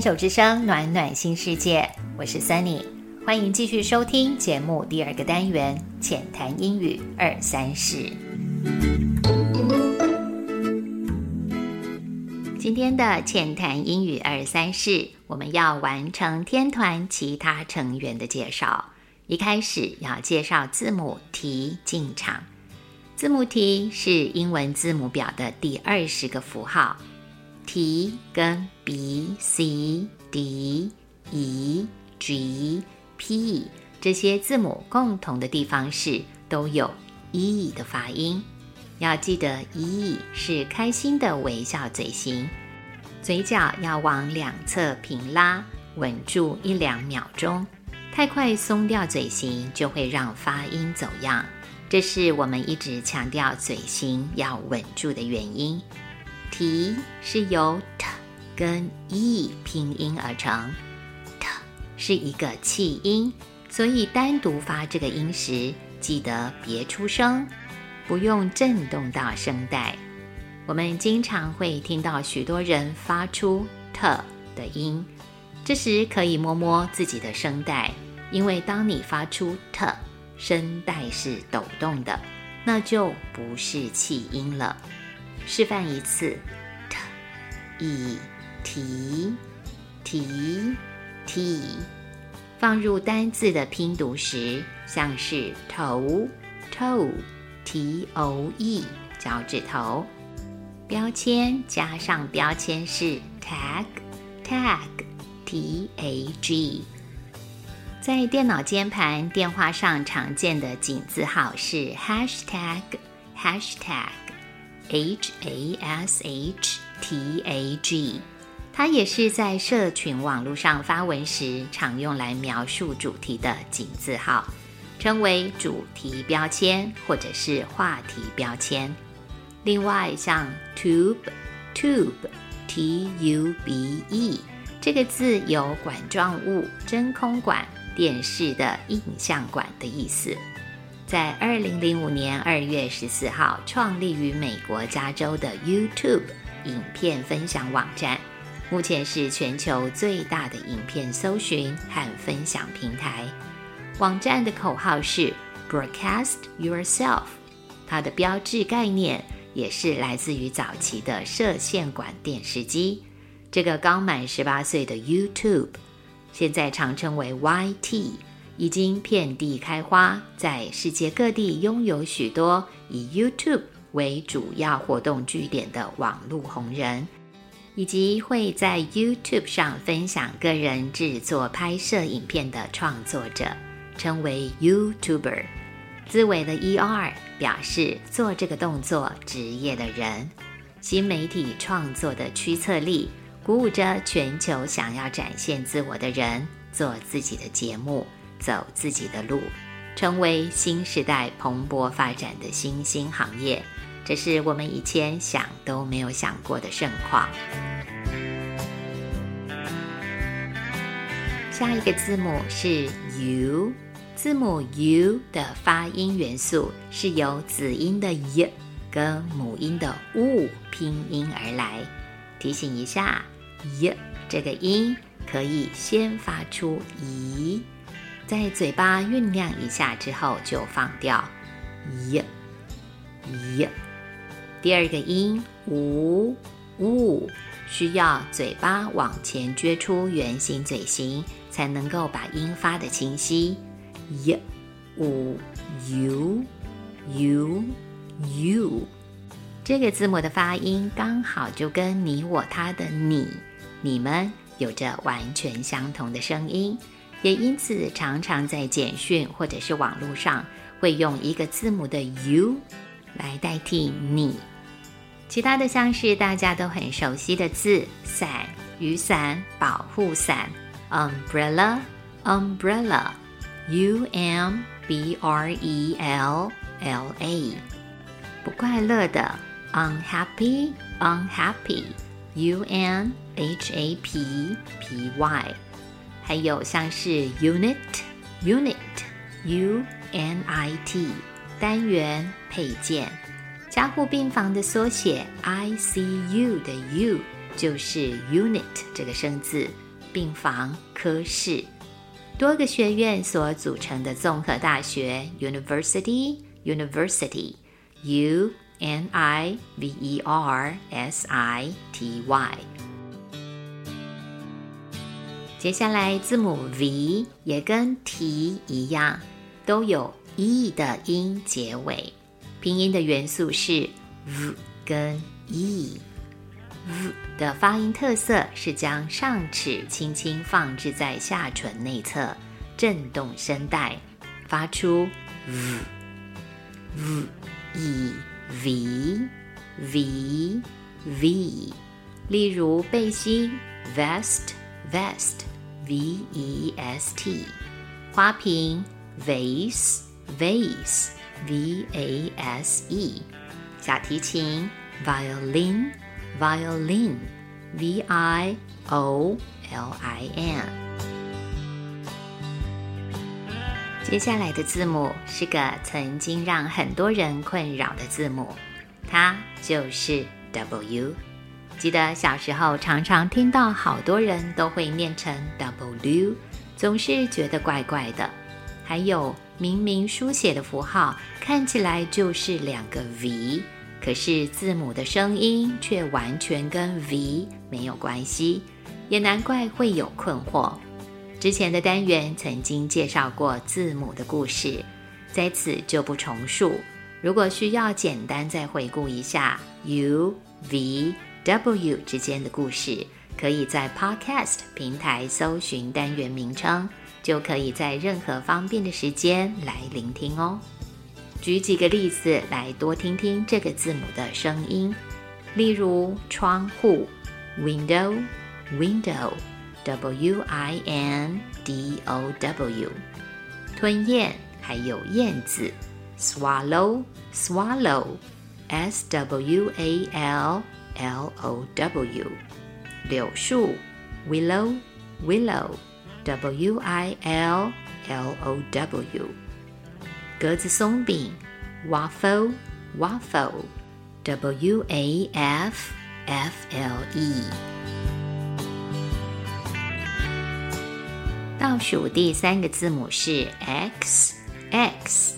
手之声，暖暖新世界，我是 Sunny，欢迎继续收听节目第二个单元浅谈英语二三事。今天的浅谈英语二三事，我们要完成天团其他成员的介绍。一开始要介绍字母 T 进场。字母 T 是英文字母表的第二十个符号。T 跟 B、C、D、E、G、P 这些字母共同的地方是都有 E 的发音。要记得 E 是开心的微笑嘴型，嘴角要往两侧平拉，稳住一两秒钟。太快松掉嘴型，就会让发音走样。这是我们一直强调嘴型要稳住的原因。T 是由 T 跟 E 拼音而成，T 是一个气音，所以单独发这个音时，记得别出声，不用震动到声带。我们经常会听到许多人发出 T 的音，这时可以摸摸自己的声带，因为当你发出 T。声带是抖动的，那就不是气音了。示范一次，t e t t t，放入单字的拼读时，像是头 toe t o e 脚趾头。标签加上标签是 tag tag t a g。在电脑键盘、电话上常见的井字号是 hashtag hashtag h a s h t a g，它也是在社群网络上发文时常用来描述主题的井字号，称为主题标签或者是话题标签。另外，像 tube tube t u b e 这个字有管状物、真空管。电视的印象管的意思，在二零零五年二月十四号创立于美国加州的 YouTube 影片分享网站，目前是全球最大的影片搜寻和分享平台。网站的口号是 Broadcast Yourself，它的标志概念也是来自于早期的射线管电视机。这个刚满十八岁的 YouTube。现在常称为 YT，已经遍地开花，在世界各地拥有许多以 YouTube 为主要活动据点的网络红人，以及会在 YouTube 上分享个人制作拍摄影片的创作者，称为 YouTuber。字尾的 ER 表示做这个动作职业的人。新媒体创作的驱策力。鼓舞着全球想要展现自我的人，做自己的节目，走自己的路，成为新时代蓬勃发展的新兴行业。这是我们以前想都没有想过的盛况。下一个字母是 U，字母 U 的发音元素是由子音的 y 跟母音的 u 拼音而来。提醒一下。y 这个音可以先发出咦，在嘴巴酝酿一下之后就放掉。y y 第二个音呜呜，需要嘴巴往前撅出圆形嘴型，才能够把音发的清晰。y u u u u，这个字母的发音刚好就跟你我他的你。你们有着完全相同的声音，也因此常常在简讯或者是网络上会用一个字母的 U 来代替你。其他的像是大家都很熟悉的字，伞、雨伞、保护伞，umbrella、umbrella，U M B R E L L A。不快乐的，unhappy、unhappy。U N H A P P Y，还有像是 Unit Unit U N I T 单元配件，加护病房的缩写 I C U 的 U 就是 unit 这个生字，病房、科室，多个学院所组成的综合大学 university，university，u n i v e r s i t y。接下来字母 v 也跟 t 一样，都有 e 的音结尾，拼音的元素是 v 跟 e。v 的发音特色是将上齿轻轻放置在下唇内侧，震动声带，发出 v v e v v v。例如背心 vest vest v e s t，花瓶 vase vase v a s e，小提琴 violin。violin, v i o l i n。接下来的字母是个曾经让很多人困扰的字母，它就是 W。记得小时候常常听到好多人都会念成 W，总是觉得怪怪的。还有明明书写的符号看起来就是两个 V。可是字母的声音却完全跟 V 没有关系，也难怪会有困惑。之前的单元曾经介绍过字母的故事，在此就不重述。如果需要简单再回顾一下 U、V、W 之间的故事，可以在 Podcast 平台搜寻单元名称，就可以在任何方便的时间来聆听哦。举几个例子来多听听这个字母的声音，例如窗户，window，window，w i n d o w，吞咽还有燕子，swallow，swallow，s w a l l o w，柳树，willow，willow，w i l l o w。格子松饼，waffle，waffle，w a f f l e。倒数第三个字母是 x，x，x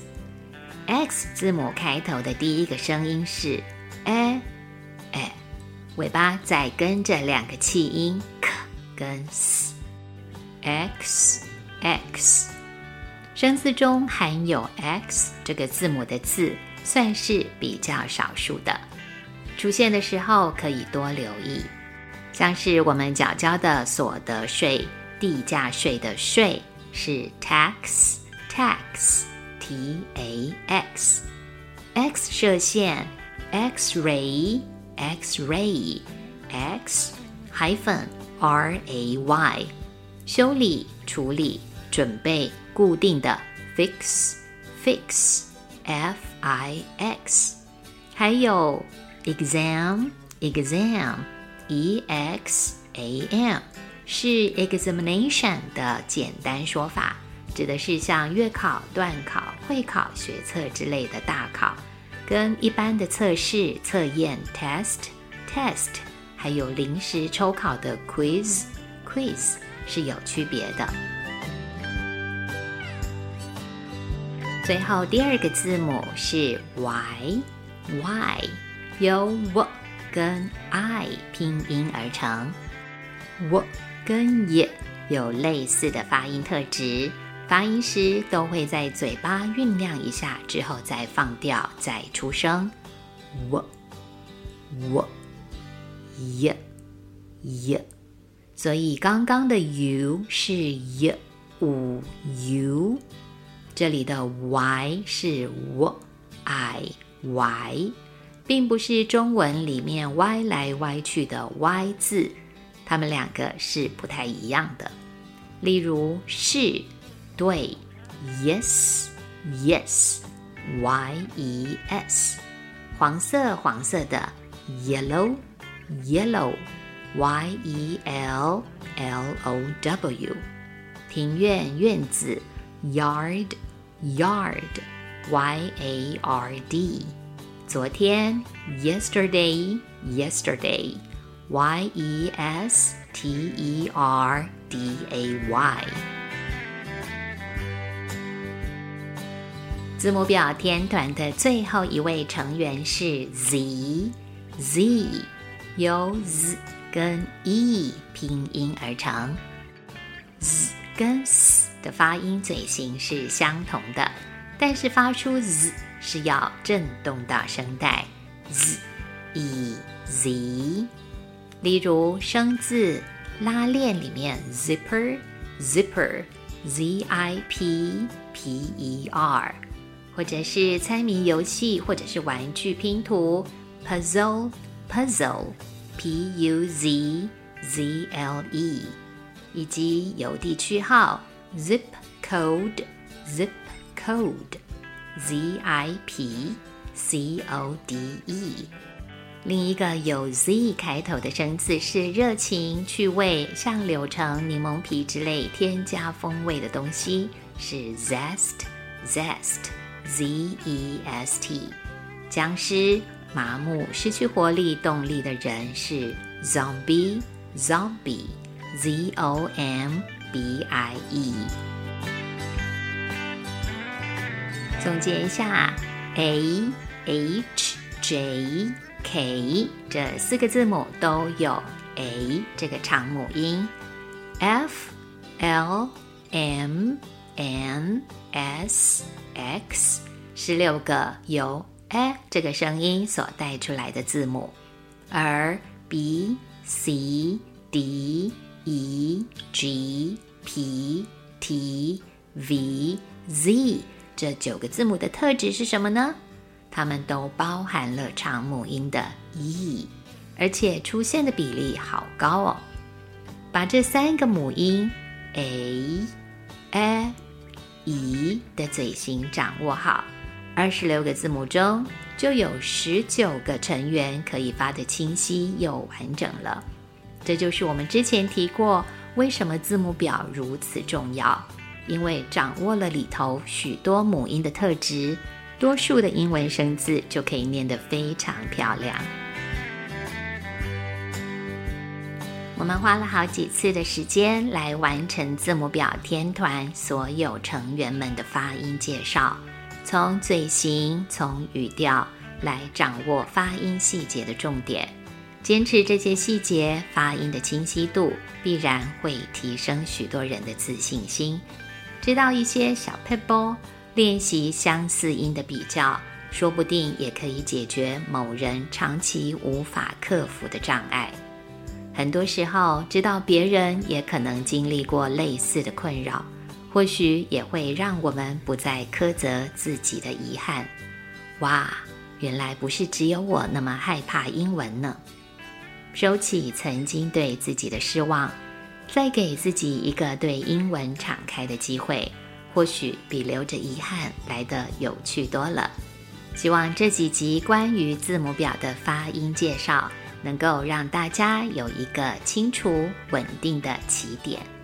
字母开头的第一个声音是 a，尾巴再跟着两个气音 k 跟 s，x，x。生字中含有 x 这个字母的字算是比较少数的，出现的时候可以多留意。像是我们缴交的所得税、地价税的税是 tax，tax，t a x，x 射线 x ray x-ray，x-ray，x 海粉 r a y，修理、处理、准备。固定的 fix fix f i x，还有 exam exam e x a m 是 examination 的简单说法，指的是像月考、段考、会考、学测之类的大考，跟一般的测试测验 test test，还有临时抽考的 quiz quiz 是有区别的。最后第二个字母是 y，y 由 w 跟 i 拼音而成，w 跟 y 有类似的发音特质，发音时都会在嘴巴酝酿一下之后再放掉再出声我我耶耶所以刚刚的 u 是 y 五 u。这里的 y 是 w i y，并不是中文里面歪来歪去的 y 字，它们两个是不太一样的。例如是对 yes yes y e s，黄色黄色的 yellow yellow y e l l o w，庭院院子。Yard, yard, y a r d。昨天，yesterday, yesterday, y e s t e r d a y。 字母表天团的最后一位成员是 Z，Z 由 Z 跟 E 拼音而成，Z 跟 S 的发音嘴型是相同的，但是发出 Z 是要震动到声带，Z E Z。例如生字拉链里面，zipper，zipper，z i p p e r。或者是猜谜游戏，或者是玩具拼图，puzzle，puzzle，p u z z l e，以及邮递区号，zip code，zip code，z i p c o d e。另一个有 z 开头的生字是热情、趣味，像柳橙、柠檬皮之类添加风味的东西，是 zest，zest。Z E S T，僵尸、麻木、失去活力、动力的人是 Zombie，Zombie，Z O M B I E。总结一下，A H J K 这四个字母都有 A 这个长母音，F L M N S。X 是六个由 a 这个声音所带出来的字母，而 b、c、d、e、g、p、t、v、z 这九个字母的特质是什么呢？它们都包含了长母音的 e，而且出现的比例好高哦。把这三个母音 a、a。E 的嘴型掌握好，二十六个字母中就有十九个成员可以发得清晰又完整了。这就是我们之前提过，为什么字母表如此重要，因为掌握了里头许多母音的特质，多数的英文生字就可以念得非常漂亮。我们花了好几次的时间来完成字母表天团所有成员们的发音介绍，从嘴型、从语调来掌握发音细节的重点。坚持这些细节，发音的清晰度必然会提升许多人的自信心。知道一些小 p e b b l e 练习相似音的比较，说不定也可以解决某人长期无法克服的障碍。很多时候，知道别人也可能经历过类似的困扰，或许也会让我们不再苛责自己的遗憾。哇，原来不是只有我那么害怕英文呢！收起曾经对自己的失望，再给自己一个对英文敞开的机会，或许比留着遗憾来得有趣多了。希望这几集关于字母表的发音介绍。能够让大家有一个清楚、稳定的起点。